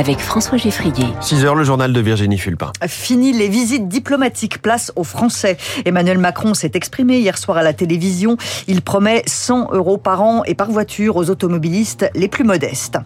avec François Geffrier. 6 heures, le journal de Virginie Fulpin. Fini les visites diplomatiques, place aux Français. Emmanuel Macron s'est exprimé hier soir à la télévision. Il promet 100 euros par an et par voiture aux automobilistes les plus modestes.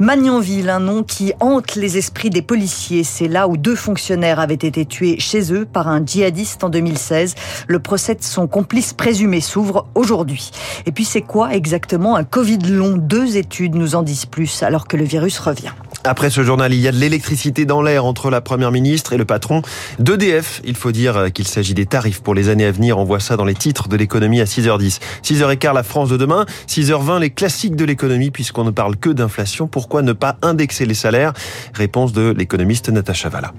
Magnanville, un nom qui hante les esprits des policiers. C'est là où deux fonctionnaires avaient été tués chez eux par un djihadiste en 2016. Le procès de son complice présumé s'ouvre aujourd'hui. Et puis c'est quoi exactement un Covid long? Deux études nous en disent plus alors que le virus revient. Après ce journal, il y a de l'électricité dans l'air entre la première ministre et le patron d'EDF. Il faut dire qu'il s'agit des tarifs pour les années à venir. On voit ça dans les titres de l'économie à 6h10. 6h15, la France de demain. 6h20, les classiques de l'économie, puisqu'on ne parle que d'inflation. Pourquoi ne pas indexer les salaires? Réponse de l'économiste Natacha Valla.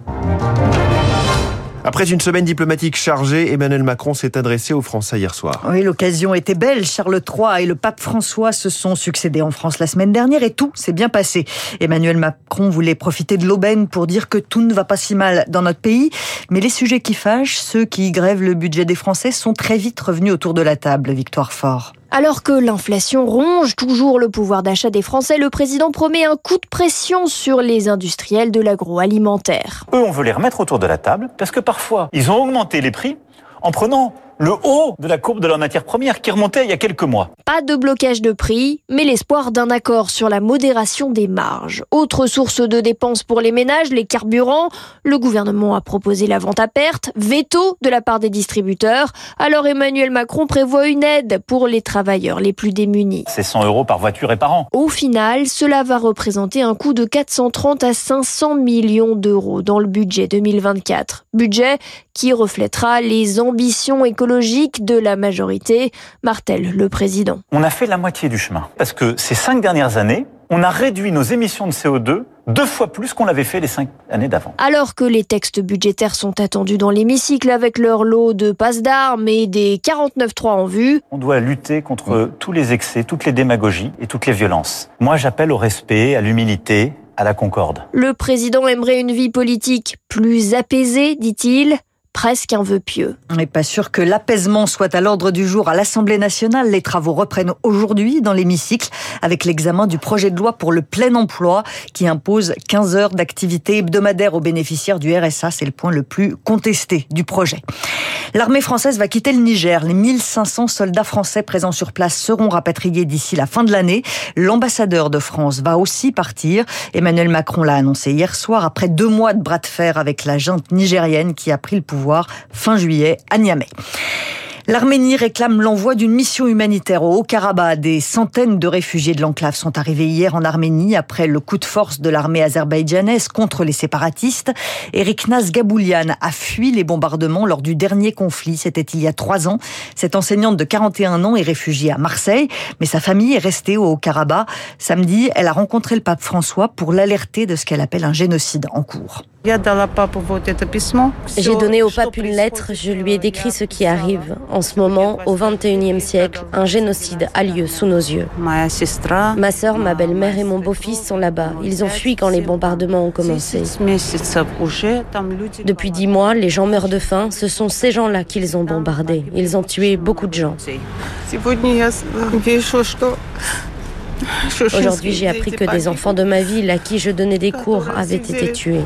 Après une semaine diplomatique chargée, Emmanuel Macron s'est adressé aux Français hier soir. Oui, l'occasion était belle. Charles III et le pape François se sont succédés en France la semaine dernière et tout s'est bien passé. Emmanuel Macron voulait profiter de l'aubaine pour dire que tout ne va pas si mal dans notre pays. Mais les sujets qui fâchent, ceux qui grèvent le budget des Français, sont très vite revenus autour de la table. Victoire Fort. Alors que l'inflation ronge toujours le pouvoir d'achat des Français, le président promet un coup de pression sur les industriels de l'agroalimentaire. Eux, on veut les remettre autour de la table parce que parfois, ils ont augmenté les prix en prenant le haut de la courbe de la matière première qui remontait il y a quelques mois. Pas de blocage de prix, mais l'espoir d'un accord sur la modération des marges. Autre source de dépenses pour les ménages, les carburants. Le gouvernement a proposé la vente à perte, veto de la part des distributeurs. Alors Emmanuel Macron prévoit une aide pour les travailleurs les plus démunis. C'est 100 euros par voiture et par an. Au final, cela va représenter un coût de 430 à 500 millions d'euros dans le budget 2024. Budget qui reflètera les ambitions économiques de la majorité, martèle le président. On a fait la moitié du chemin. Parce que ces cinq dernières années, on a réduit nos émissions de CO2 deux fois plus qu'on l'avait fait les cinq années d'avant. Alors que les textes budgétaires sont attendus dans l'hémicycle avec leur lot de passes d'armes et des 49-3 en vue. On doit lutter contre tous les excès, toutes les démagogies et toutes les violences. Moi, j'appelle au respect, à l'humilité, à la concorde. Le président aimerait une vie politique plus apaisée, dit-il presque un vœu pieux. On n'est pas sûr que l'apaisement soit à l'ordre du jour à l'Assemblée nationale. Les travaux reprennent aujourd'hui dans l'hémicycle avec l'examen du projet de loi pour le plein emploi qui impose 15 heures d'activité hebdomadaire aux bénéficiaires du RSA. C'est le point le plus contesté du projet. L'armée française va quitter le Niger. Les 1500 soldats français présents sur place seront rapatriés d'ici la fin de l'année. L'ambassadeur de France va aussi partir. Emmanuel Macron l'a annoncé hier soir après deux mois de bras de fer avec la junte nigérienne qui a pris le pouvoir fin juillet à Niamey. L'Arménie réclame l'envoi d'une mission humanitaire au Haut-Karabakh. Des centaines de réfugiés de l'enclave sont arrivés hier en Arménie après le coup de force de l'armée azerbaïdjanaise contre les séparatistes. Eric Naz Gaboulian a fui les bombardements lors du dernier conflit. C'était il y a trois ans. Cette enseignante de 41 ans est réfugiée à Marseille, mais sa famille est restée au Haut-Karabakh. Samedi, elle a rencontré le pape François pour l'alerter de ce qu'elle appelle un génocide en cours. J'ai donné au pape une lettre, je lui ai décrit ce qui arrive. En ce moment, au XXIe siècle, un génocide a lieu sous nos yeux. Ma sœur, ma belle-mère et mon beau-fils sont là-bas. Ils ont fui quand les bombardements ont commencé. Depuis dix mois, les gens meurent de faim. Ce sont ces gens-là qu'ils ont bombardés. Ils ont tué beaucoup de gens. Aujourd'hui, j'ai appris que des enfants de ma ville à qui je donnais des cours avaient été tués.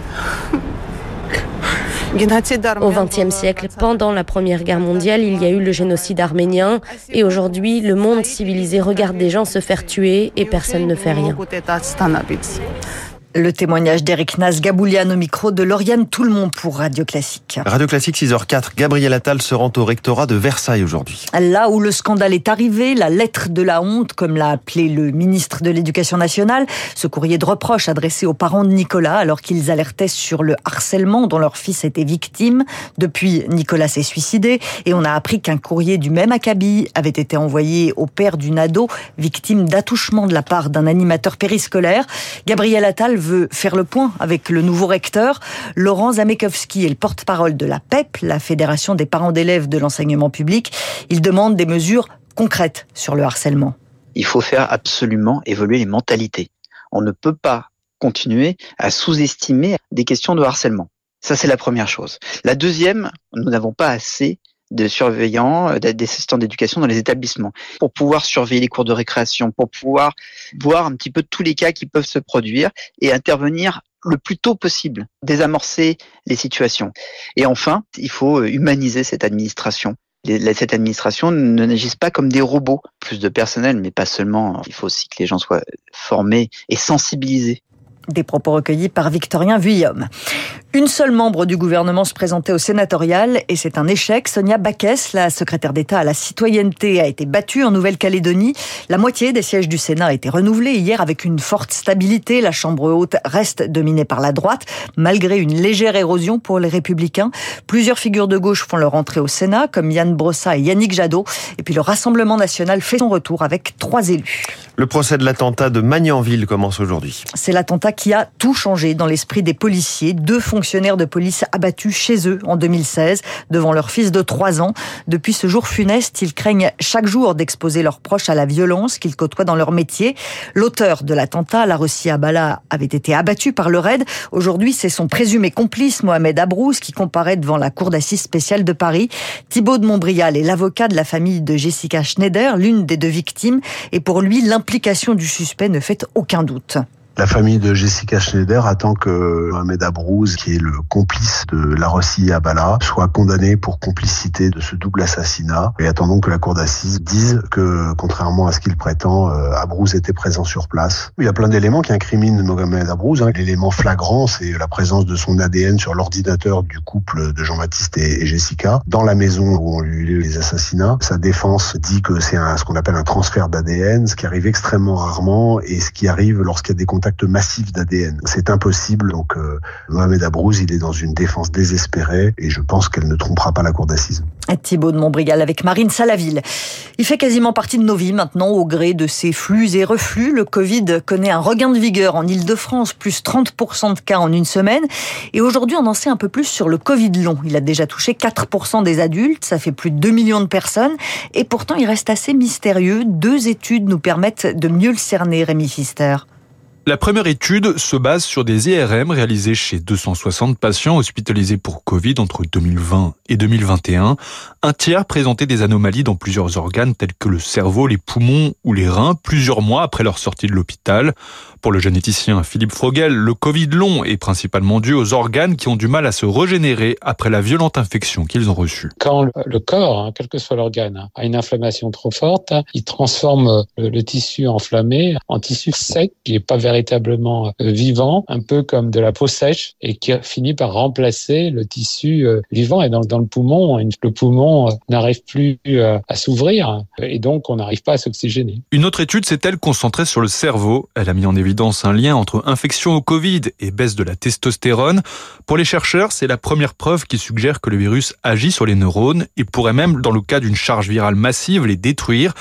Au XXe siècle, pendant la Première Guerre mondiale, il y a eu le génocide arménien et aujourd'hui, le monde civilisé regarde des gens se faire tuer et personne ne fait rien. Le témoignage d'Eric Nas Gaboulian au micro de Lauriane Tout le monde pour Radio Classique. Radio Classique 6h04, Gabriel Attal se rend au rectorat de Versailles aujourd'hui. Là où le scandale est arrivé, la lettre de la honte, comme l'a appelé le ministre de l'Éducation nationale, ce courrier de reproche adressé aux parents de Nicolas alors qu'ils alertaient sur le harcèlement dont leur fils était victime. Depuis, Nicolas s'est suicidé et on a appris qu'un courrier du même acabit avait été envoyé au père d'une ado victime d'attouchement de la part d'un animateur périscolaire. Gabriel Attal veut faire le point avec le nouveau recteur. Laurent Zamekowski est le porte-parole de la PEP, la Fédération des parents d'élèves de l'enseignement public. Il demande des mesures concrètes sur le harcèlement. Il faut faire absolument évoluer les mentalités. On ne peut pas continuer à sous-estimer des questions de harcèlement. Ça, c'est la première chose. La deuxième, nous n'avons pas assez de surveillants, d'assistants d'éducation dans les établissements, pour pouvoir surveiller les cours de récréation, pour pouvoir voir un petit peu tous les cas qui peuvent se produire et intervenir le plus tôt possible, désamorcer les situations. Et enfin, il faut humaniser cette administration cette administration ne n'agisse pas comme des robots. Plus de personnel, mais pas seulement. Il faut aussi que les gens soient formés et sensibilisés. Des propos recueillis par Victorien Vuillaume. Une seule membre du gouvernement se présentait au sénatorial et c'est un échec. Sonia Baquès, la secrétaire d'État à la citoyenneté, a été battue en Nouvelle-Calédonie. La moitié des sièges du Sénat a été renouvelée hier avec une forte stabilité. La Chambre haute reste dominée par la droite, malgré une légère érosion pour les Républicains. Plusieurs figures de gauche font leur entrée au Sénat, comme Yann Brossa et Yannick Jadot. Et puis le Rassemblement national fait son retour avec trois élus. Le procès de l'attentat de Magnanville commence aujourd'hui. C'est l'attentat qui a tout changé dans l'esprit des policiers. Deux fonctionnaires de police abattus chez eux en 2016 devant leur fils de 3 ans. Depuis ce jour funeste, ils craignent chaque jour d'exposer leurs proches à la violence qu'ils côtoient dans leur métier. L'auteur de l'attentat, la Russie Abala, avait été abattu par le RAID. Aujourd'hui, c'est son présumé complice, Mohamed Abrouz, qui comparaît devant la Cour d'assises spéciale de Paris. Thibaut de Montbrial est l'avocat de la famille de Jessica Schneider, l'une des deux victimes. Et pour lui, l'implication du suspect ne fait aucun doute. La famille de Jessica Schneider attend que Mohamed Abrouz, qui est le complice de la Rossi Abala, soit condamné pour complicité de ce double assassinat. Et attendons que la cour d'assises dise que, contrairement à ce qu'il prétend, euh, Abrouz était présent sur place. Il y a plein d'éléments qui incriminent Mohamed Abrouz. Hein. L'élément flagrant, c'est la présence de son ADN sur l'ordinateur du couple de Jean-Baptiste et Jessica dans la maison où ont eu les assassinats. Sa défense dit que c'est ce qu'on appelle un transfert d'ADN, ce qui arrive extrêmement rarement et ce qui arrive lorsqu'il y a des contacts massif d'ADN. C'est impossible. Donc euh, Mohamed Abrouz, il est dans une défense désespérée et je pense qu'elle ne trompera pas la cour d'assises. Thibault de Montbrigal avec Marine Salaville. Il fait quasiment partie de nos vies maintenant au gré de ces flux et reflux. Le Covid connaît un regain de vigueur en Ile-de-France, plus 30% de cas en une semaine. Et aujourd'hui, on en sait un peu plus sur le Covid long. Il a déjà touché 4% des adultes, ça fait plus de 2 millions de personnes. Et pourtant, il reste assez mystérieux. Deux études nous permettent de mieux le cerner, Rémi Fister. La première étude se base sur des IRM réalisés chez 260 patients hospitalisés pour Covid entre 2020 et 2021. Un tiers présentait des anomalies dans plusieurs organes tels que le cerveau, les poumons ou les reins plusieurs mois après leur sortie de l'hôpital. Pour le généticien Philippe Frogel, le Covid long est principalement dû aux organes qui ont du mal à se régénérer après la violente infection qu'ils ont reçue. Quand le corps, hein, quel que soit l'organe, a une inflammation trop forte, il transforme le, tissu enflammé en tissu sec qui n'est pas véritablement euh, vivant, un peu comme de la peau sèche et qui finit par remplacer le tissu euh, vivant. Et donc dans le poumon, le poumon euh, n'arrive plus à s'ouvrir et donc on n'arrive pas à s'oxygéner. Une autre étude s'est-elle concentrée sur le cerveau. Elle a mis en évidence un lien entre infection au Covid et baisse de la testostérone. Pour les chercheurs, c'est la première preuve qui suggère que le virus agit sur les neurones et pourrait même, dans le cas d'une charge virale massive, les détruire.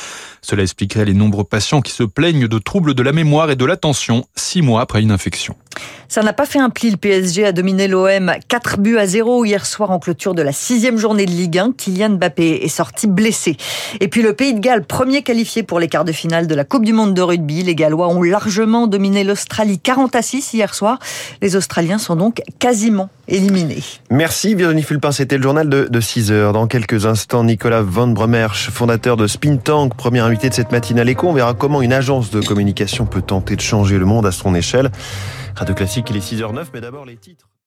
Cela expliquerait les nombreux patients qui se plaignent de troubles de la mémoire et de l'attention six mois après une infection. Ça n'a pas fait un pli. Le PSG a dominé l'OM 4 buts à 0 hier soir en clôture de la sixième journée de Ligue 1. Kylian Mbappé est sorti blessé. Et puis le Pays de Galles, premier qualifié pour les quarts de finale de la Coupe du Monde de rugby. Les Gallois ont largement dominé l'Australie 40 à 6 hier soir. Les Australiens sont donc quasiment éliminés. Merci Virginie Fulpin, c'était le journal de, de 6 heures. Dans quelques instants, Nicolas Van Bremersch, fondateur de Spin Tank, premier invité de cette matinale éco. On verra comment une agence de communication peut tenter de changer le monde à son échelle. Radio Classique, est 6h09, mais d'abord les titres.